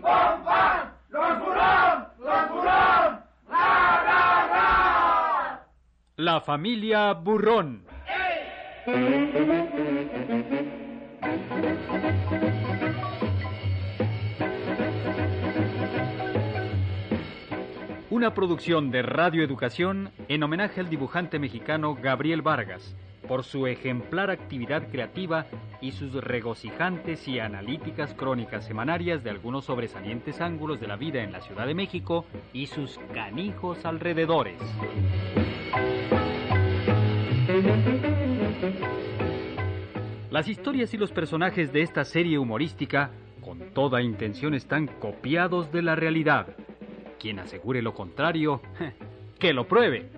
bom pan, los los la, la, la. La familia Burrón. Una producción de Radio Educación en homenaje al dibujante mexicano Gabriel Vargas por su ejemplar actividad creativa y sus regocijantes y analíticas crónicas semanarias de algunos sobresalientes ángulos de la vida en la Ciudad de México y sus canijos alrededores. Las historias y los personajes de esta serie humorística con toda intención están copiados de la realidad. Quien asegure lo contrario, que lo pruebe.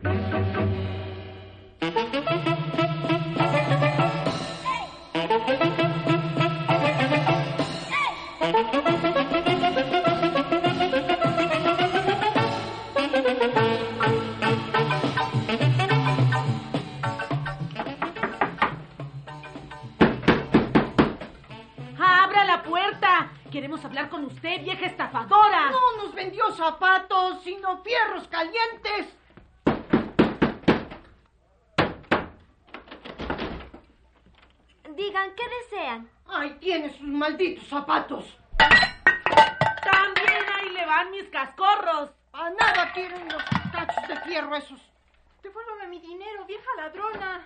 Malditos zapatos. También ahí le van mis cascorros. A nada quieren los cachos de fierro esos. Devuélvame mi dinero, vieja ladrona.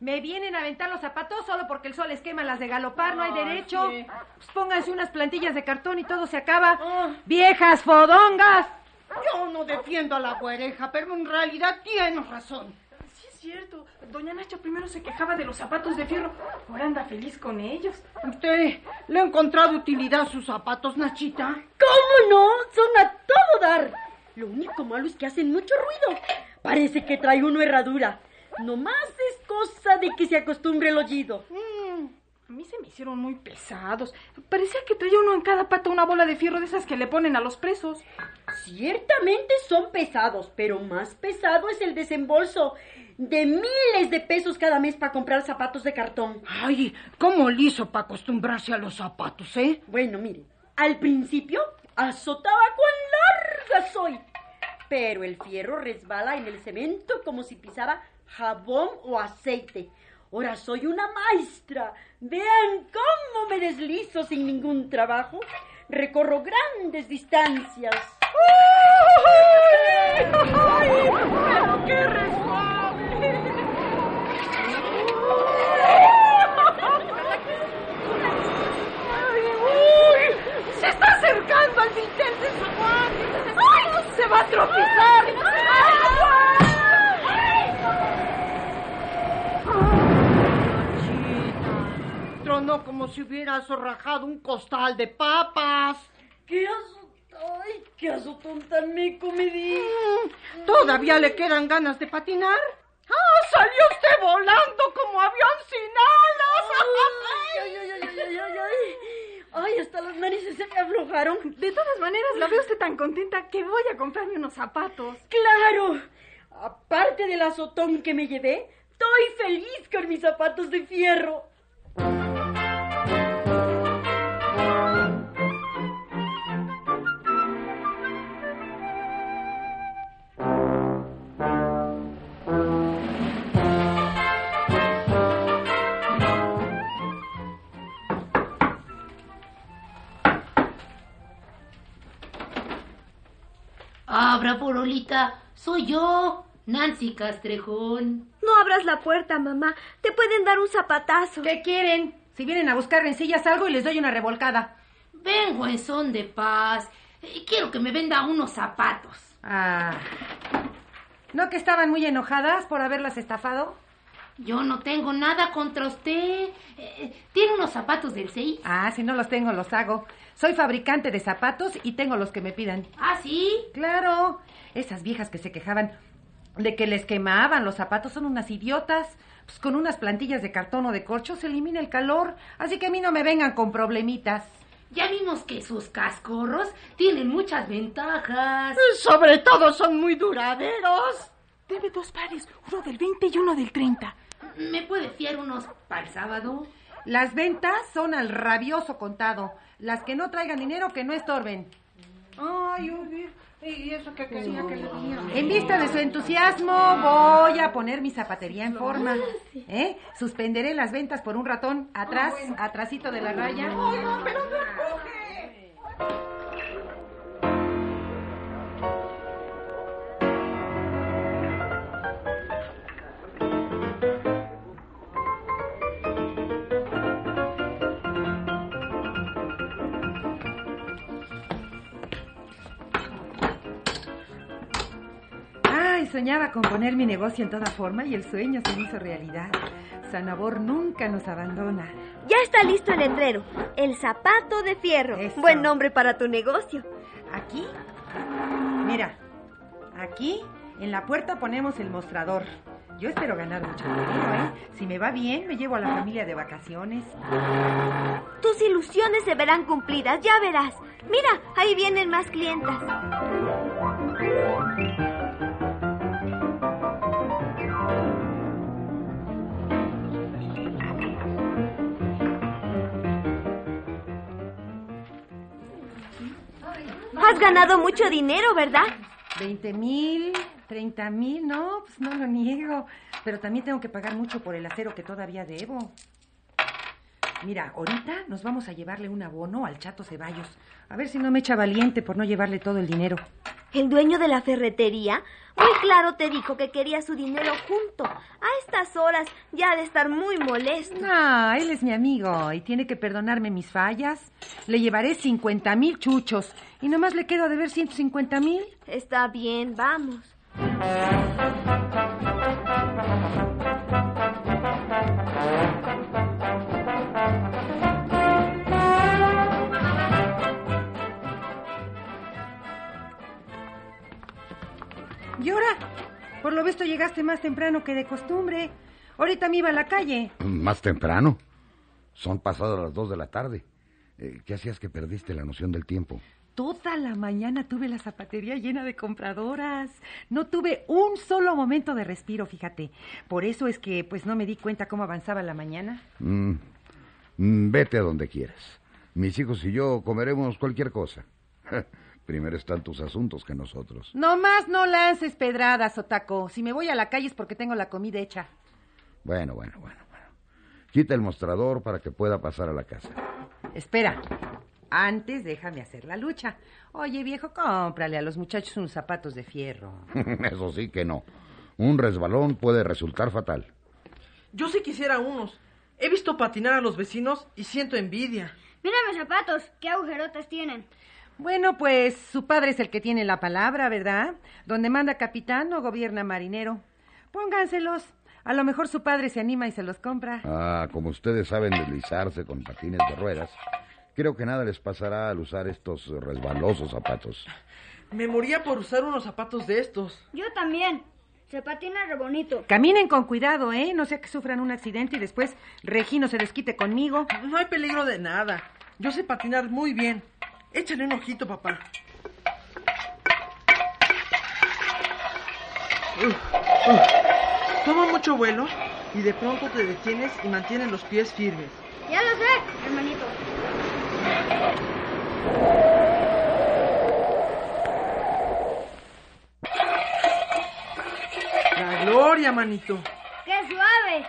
Me vienen a aventar los zapatos solo porque el sol les quema las de galopar, no hay Ay, derecho. sí. Pues pónganse unas plantillas de cartón y todo se acaba. Ah. ¡Viejas fodongas! Yo no defiendo a la güereja, pero en realidad tienes razón. Cierto. Doña Nacha primero se quejaba de los zapatos de fierro. Ahora anda feliz con ellos. ¿Usted le ha encontrado utilidad a sus zapatos, Nachita? ¿Cómo no? Son a todo dar. Lo único malo es que hacen mucho ruido. Parece que trae uno herradura. Nomás es cosa de que se acostumbre el oído. Mm, a mí se me hicieron muy pesados. Parecía que traía uno en cada pata una bola de fierro de esas que le ponen a los presos. Ciertamente son pesados, pero más pesado es el desembolso de miles de pesos cada mes para comprar zapatos de cartón. Ay, ¿cómo le hizo para acostumbrarse a los zapatos, eh? Bueno, mire, al principio azotaba cuán larga soy, pero el fierro resbala en el cemento como si pisara jabón o aceite. Ahora soy una maestra. Vean cómo me deslizo sin ningún trabajo. Recorro grandes distancias. ¡Pero qué resbale! ¡Uy! ¡Se está acercando al dintel de Zaguán! ¡Ay! ¡Se va a tropezar! Tronó como si hubiera zorrajado un costal de papas. ¡Qué azotón! ¡Ay, qué azotón tan meco me di! Mm, ¿Todavía le quedan ganas de patinar? ¡Ah, salió usted volando como avión sin ¡Ay, alas! ay, ay, ay, ay, ay, ay! ¡Ay, hasta las narices se me aflojaron! De todas maneras, la veo usted tan contenta que voy a comprarme unos zapatos. ¡Claro! Aparte del azotón que me llevé, estoy feliz con mis zapatos de fierro. Soy yo, Nancy Castrejón. No abras la puerta, mamá. Te pueden dar un zapatazo. ¿Qué quieren? Si vienen a buscar rencillas, salgo y les doy una revolcada. Vengo en son de paz. Eh, Quiero que me venda unos zapatos. Ah. ¿No que estaban muy enojadas por haberlas estafado? Yo no tengo nada contra usted. Eh, ¿Tiene unos zapatos del 6? Ah, si no los tengo, los hago. Soy fabricante de zapatos y tengo los que me pidan. ¿Ah, sí? Claro. Esas viejas que se quejaban de que les quemaban los zapatos son unas idiotas. Pues con unas plantillas de cartón o de corcho se elimina el calor. Así que a mí no me vengan con problemitas. Ya vimos que sus cascorros tienen muchas ventajas. Sobre todo son muy duraderos. Debe dos pares, uno del 20 y uno del 30. ¿Me puede fiar unos para el sábado? Las ventas son al rabioso contado. Las que no traigan dinero, que no estorben. Ay, uy, ¿y eso qué quería que le diera? En vista de su entusiasmo, voy a poner mi zapatería en forma. ¿Eh? Suspenderé las ventas por un ratón atrás, atrásito de la raya. Ay, soñaba con poner mi negocio en toda forma y el sueño se hizo realidad. Sanabor nunca nos abandona. Ya está listo el letrero. El zapato de fierro. Eso. Buen nombre para tu negocio. Aquí, mira, aquí en la puerta ponemos el mostrador. Yo espero ganar mucho dinero, ¿eh? Si me va bien, me llevo a la familia de vacaciones. Tus ilusiones se verán cumplidas, ya verás. Mira, ahí vienen más clientas. Ganado mucho dinero, ¿verdad? Veinte mil, treinta mil, no, pues no lo niego. Pero también tengo que pagar mucho por el acero que todavía debo. Mira, ahorita nos vamos a llevarle un abono al Chato Ceballos. A ver si no me echa valiente por no llevarle todo el dinero. El dueño de la ferretería muy claro te dijo que quería su dinero junto. A estas horas ya ha de estar muy molesto. Ah, él es mi amigo y tiene que perdonarme mis fallas. Le llevaré 50 mil chuchos y nomás le quedo a deber 150 mil. Está bien, vamos. ¿Y ahora? Por lo visto llegaste más temprano que de costumbre. Ahorita me iba a la calle. Más temprano. Son pasadas las dos de la tarde. Eh, ¿Qué hacías que perdiste la noción del tiempo? Toda la mañana tuve la zapatería llena de compradoras. No tuve un solo momento de respiro, fíjate. Por eso es que pues no me di cuenta cómo avanzaba la mañana. Mm, mm, vete a donde quieras. Mis hijos y yo comeremos cualquier cosa. Primero están tus asuntos que nosotros. Nomás no lances pedradas, Otaco. Si me voy a la calle es porque tengo la comida hecha. Bueno, bueno, bueno, bueno. Quita el mostrador para que pueda pasar a la casa. Espera. Antes déjame hacer la lucha. Oye, viejo, cómprale a los muchachos unos zapatos de fierro. Eso sí que no. Un resbalón puede resultar fatal. Yo sí quisiera unos. He visto patinar a los vecinos y siento envidia. Mira mis zapatos, qué agujerotas tienen. Bueno, pues su padre es el que tiene la palabra, ¿verdad? Donde manda capitán no gobierna marinero. Pónganselos. A lo mejor su padre se anima y se los compra. Ah, como ustedes saben deslizarse con patines de ruedas, creo que nada les pasará al usar estos resbalosos zapatos. Me moría por usar unos zapatos de estos. Yo también. Se patina re bonito. Caminen con cuidado, ¿eh? No sea que sufran un accidente y después Regino se desquite conmigo. No hay peligro de nada. Yo sé patinar muy bien. Échale un ojito, papá. Toma mucho vuelo y de pronto te detienes y mantienes los pies firmes. Ya lo sé, hermanito. La gloria, manito. ¡Qué suave!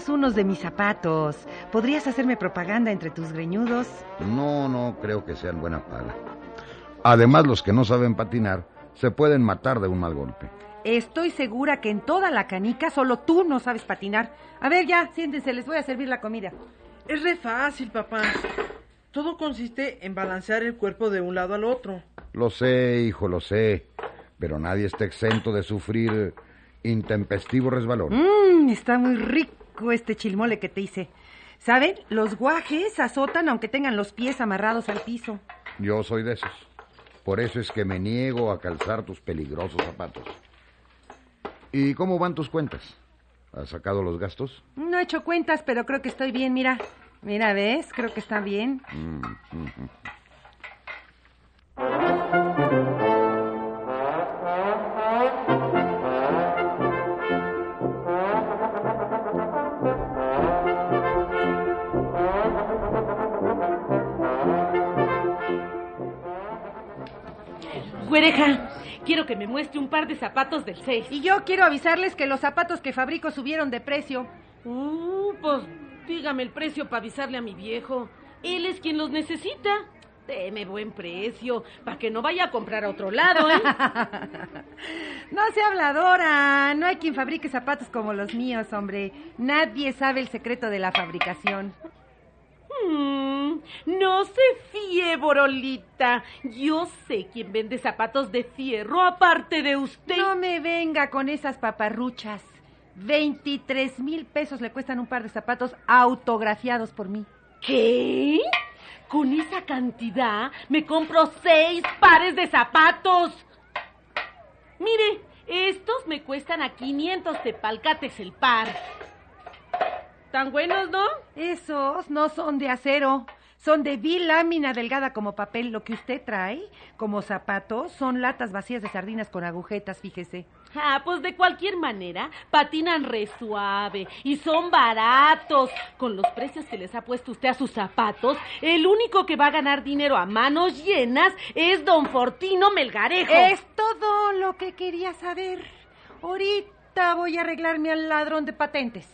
¿Por qué no usas unos de mis zapatos? ¿Podrías hacerme propaganda entre tus greñudos? No, no creo que sean buena paga. Además, los que no saben patinar se pueden matar de un mal golpe. Estoy segura que en toda la canica solo tú no sabes patinar. A ver, ya, siéntense, les voy a servir la comida. Es re fácil, papá. Todo consiste en balancear el cuerpo de un lado al otro. Lo sé, hijo, lo sé. Pero nadie está exento de sufrir intempestivo resbalón. Mmm, está muy rico este chilmole que te hice. ¿Saben? Los guajes azotan aunque tengan los pies amarrados al piso. Yo soy de esos. Por eso es que me niego a calzar tus peligrosos zapatos. ¿Y cómo van tus cuentas? ¿Has sacado los gastos? No he hecho cuentas, pero creo que estoy bien, mira. Mira, ¿ves? Creo que está bien. Mm, mm, mm. Güereja, quiero que me muestre un par de zapatos del 6. Y yo quiero avisarles que los zapatos que fabrico subieron de precio. Uh, pues dígame el precio para avisarle a mi viejo. Él es quien los necesita. Deme buen precio, para que no vaya a comprar a otro lado, ¿eh? no sea habladora. No hay quien fabrique zapatos como los míos, hombre. Nadie sabe el secreto de la fabricación. Mm, no se fíe, Borolita. Yo sé quién vende zapatos de fierro aparte de usted. No me venga con esas paparruchas. 23 mil pesos le cuestan un par de zapatos autografiados por mí. ¿Qué? Con esa cantidad me compro seis pares de zapatos. Mire, estos me cuestan a 500 tepalcates el par. ¿Tan buenos, no? Esos no son de acero. Son de vil lámina delgada como papel. Lo que usted trae como zapatos son latas vacías de sardinas con agujetas, fíjese. Ah, pues de cualquier manera, patinan re suave y son baratos. Con los precios que les ha puesto usted a sus zapatos, el único que va a ganar dinero a manos llenas es don Fortino Melgarejo. Es todo lo que quería saber. Ahorita voy a arreglarme al ladrón de patentes.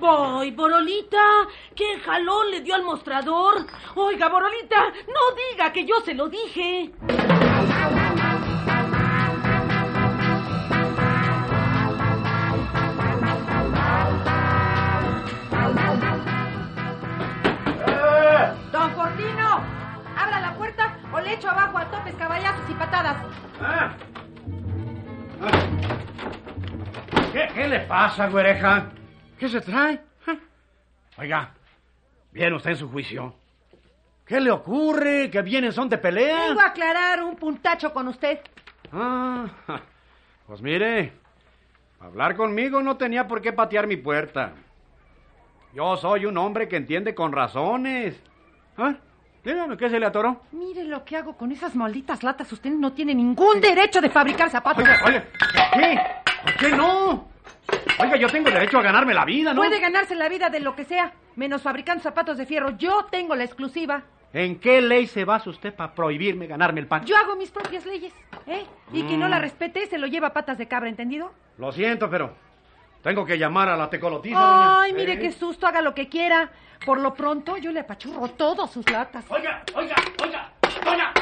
Voy, Borolita, ¿qué jalón le dio al mostrador? Oiga, Borolita, no diga que yo se lo dije. Don Fortino, abra la puerta o le echo abajo a topes, caballazos y patadas. Ah. Ah. ¿Qué, ¿Qué le pasa, güereja? ¿Qué se trae? Ah. Oiga, ¿viene usted en su juicio? ¿Qué le ocurre? ¿Que viene son de pelea? Vengo a aclarar un puntacho con usted. Ah, pues mire, hablar conmigo no tenía por qué patear mi puerta. Yo soy un hombre que entiende con razones. ¿Ah? Dígame, ¿qué se le atoró? Mire lo que hago con esas malditas latas. Usted no tiene ningún derecho de fabricar zapatos. Oiga, oiga, ¿por qué? ¿Por qué no? Oiga, yo tengo derecho a ganarme la vida, ¿no? Puede ganarse la vida de lo que sea, menos fabricando zapatos de fierro. Yo tengo la exclusiva. ¿En qué ley se basa usted para prohibirme ganarme el pan? Yo hago mis propias leyes, ¿eh? Y quien no la respete se lo lleva a patas de cabra, ¿entendido? Lo siento, pero tengo que llamar a la tecolotiza, doña. Ay, mire ¿Eh? qué susto, haga lo que quiera. Por lo pronto, yo le apachurro todas sus latas. Oiga, oiga, oiga, doña.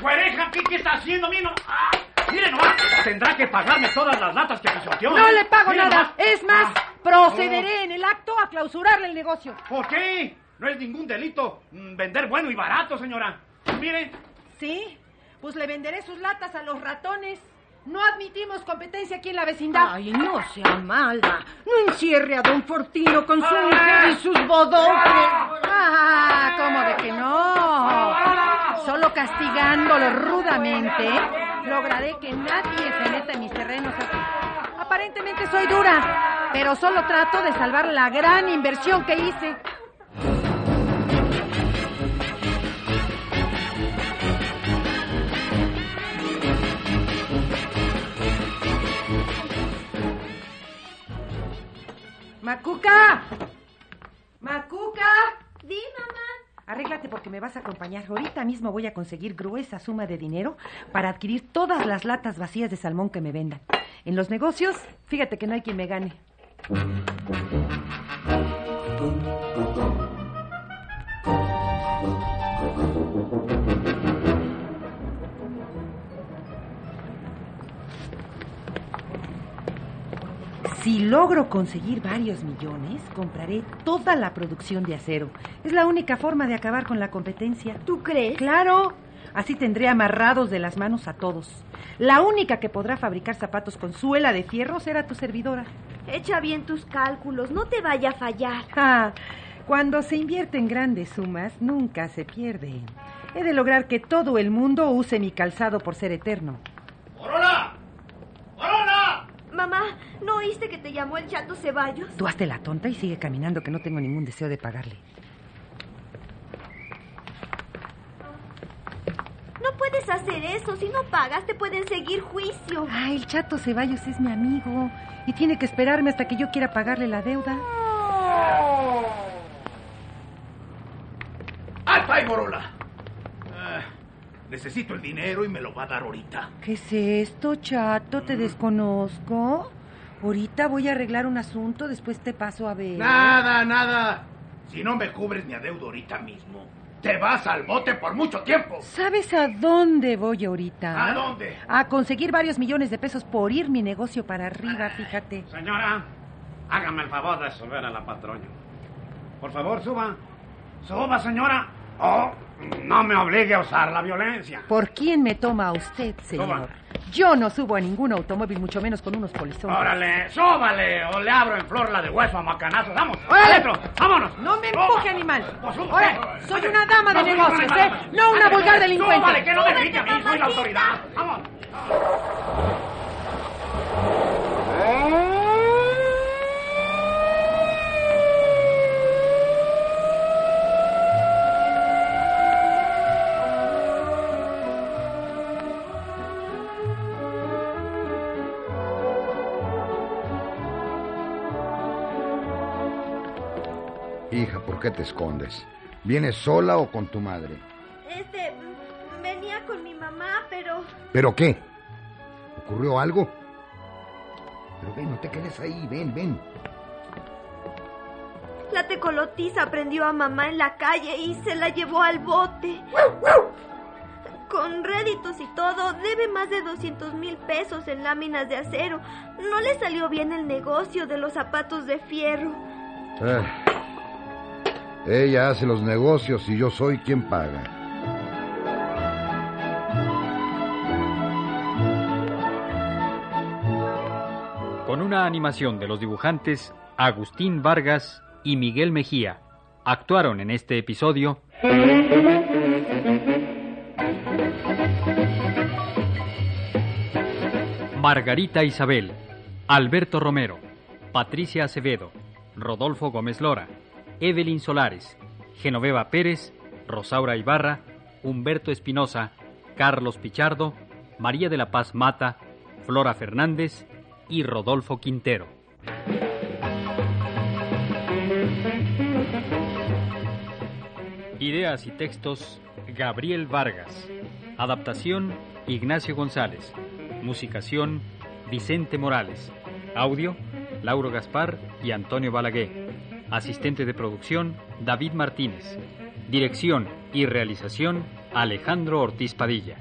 Güereja, ¿qué, qué está haciendo, mino? Ah, mire nomás, tendrá que pagarme todas las latas que pisoteó. No le pago Mire nada. nomás. Es más, Ah, procederé en el acto a clausurarle el negocio. ¿Por qué? No es ningún delito mm, vender bueno y barato, señora. Mire, ¿Sí? Pues le venderé sus latas a los ratones. No admitimos competencia aquí en la vecindad. Ay, no sea mala. No encierre a don Fortino con su mujer y sus bodocles. Ah, ¿cómo de que no? Solo castigándolo rudamente, lograré que nadie se meta en mis terrenos. Aparentemente soy dura, pero solo trato de salvar la gran inversión que hice. ¡Macuca! ¡Macuca! Arréglate porque me vas a acompañar. Ahorita mismo voy a conseguir gruesa suma de dinero para adquirir todas las latas vacías de salmón que me vendan. En los negocios, fíjate que no hay quien me gane. Si logro conseguir varios millones, compraré toda la producción de acero. Es la única forma de acabar con la competencia. ¿Tú crees? Claro. Así tendré amarrados de las manos a todos. La única que podrá fabricar zapatos con suela de fierro será tu servidora. Echa bien tus cálculos, no te vaya a fallar. Ah, cuando se invierte en grandes sumas, nunca se pierde. He de lograr que todo el mundo use mi calzado por ser eterno. ¡Corola! ¡Corola! Mamá, no oíste que te llamó el chato Ceballos? Tú hazte la tonta y sigue caminando que no tengo ningún deseo de pagarle. No puedes hacer eso. Si no pagas, te pueden seguir juicio. Ah, el chato Ceballos es mi amigo y tiene que esperarme hasta que yo quiera pagarle la deuda. ¡Alta ahí, Borola! Ah, necesito el dinero y me lo va a dar ahorita. ¿Qué es esto, chato? Te desconozco. Ahorita voy a arreglar un asunto, después te paso a ver. Nada, nada. Si no me cubres mi adeudo ahorita mismo, te vas al bote por mucho tiempo. ¿Sabes a dónde voy ahorita? ¿A dónde? A conseguir varios millones de pesos por ir mi negocio para arriba, fíjate. Señora, hágame el favor de subir a la patrulla. Por favor, suba. Suba, señora. Oh, no me obligue a usar la violencia. ¿Por quién me toma a usted, señor? Yo no subo a ningún automóvil, mucho menos con unos polizones. Órale, súbale o le abro en flor la de hueso a macanazos. ¡Vamos! ¡Órale! ¡Vámonos! No me empuje, animal. Pues Ahora, usted. soy una dama de negocios, ¿eh? No una vulgar delincuente. Súbale, que no me a mí, soy la autoridad. ¡Vamos! Hija, ¿por qué te escondes? ¿Vienes sola o con tu madre? Este, venía con mi mamá, pero... ¿Pero qué? ¿Ocurrió algo? Pero ven, no te quedes ahí, ven, ven. La tecolotiza prendió a mamá en la calle y se la llevó al bote. Con réditos y todo, debe más de 200 mil pesos en láminas de acero. No le salió bien el negocio de los zapatos de fierro. Ah. Ella hace los negocios y yo soy quien paga. Con una animación de los dibujantes Agustín Vargas y Miguel Mejía, actuaron en este episodio Margarita Isabel, Alberto Romero, Patricia Acevedo, Rodolfo Gómez Lora, Evelyn Solares, Genoveva Pérez, Rosaura Ibarra, Humberto Espinosa, Carlos Pichardo, María de la Paz Mata, Flora Fernández y Rodolfo Quintero. Ideas y textos Gabriel Vargas. Adaptación Ignacio González. Musicación Vicente Morales. Audio Lauro Gaspar y Antonio Balaguer. Asistente de producción David Martínez. Dirección y realización Alejandro Ortiz Padilla.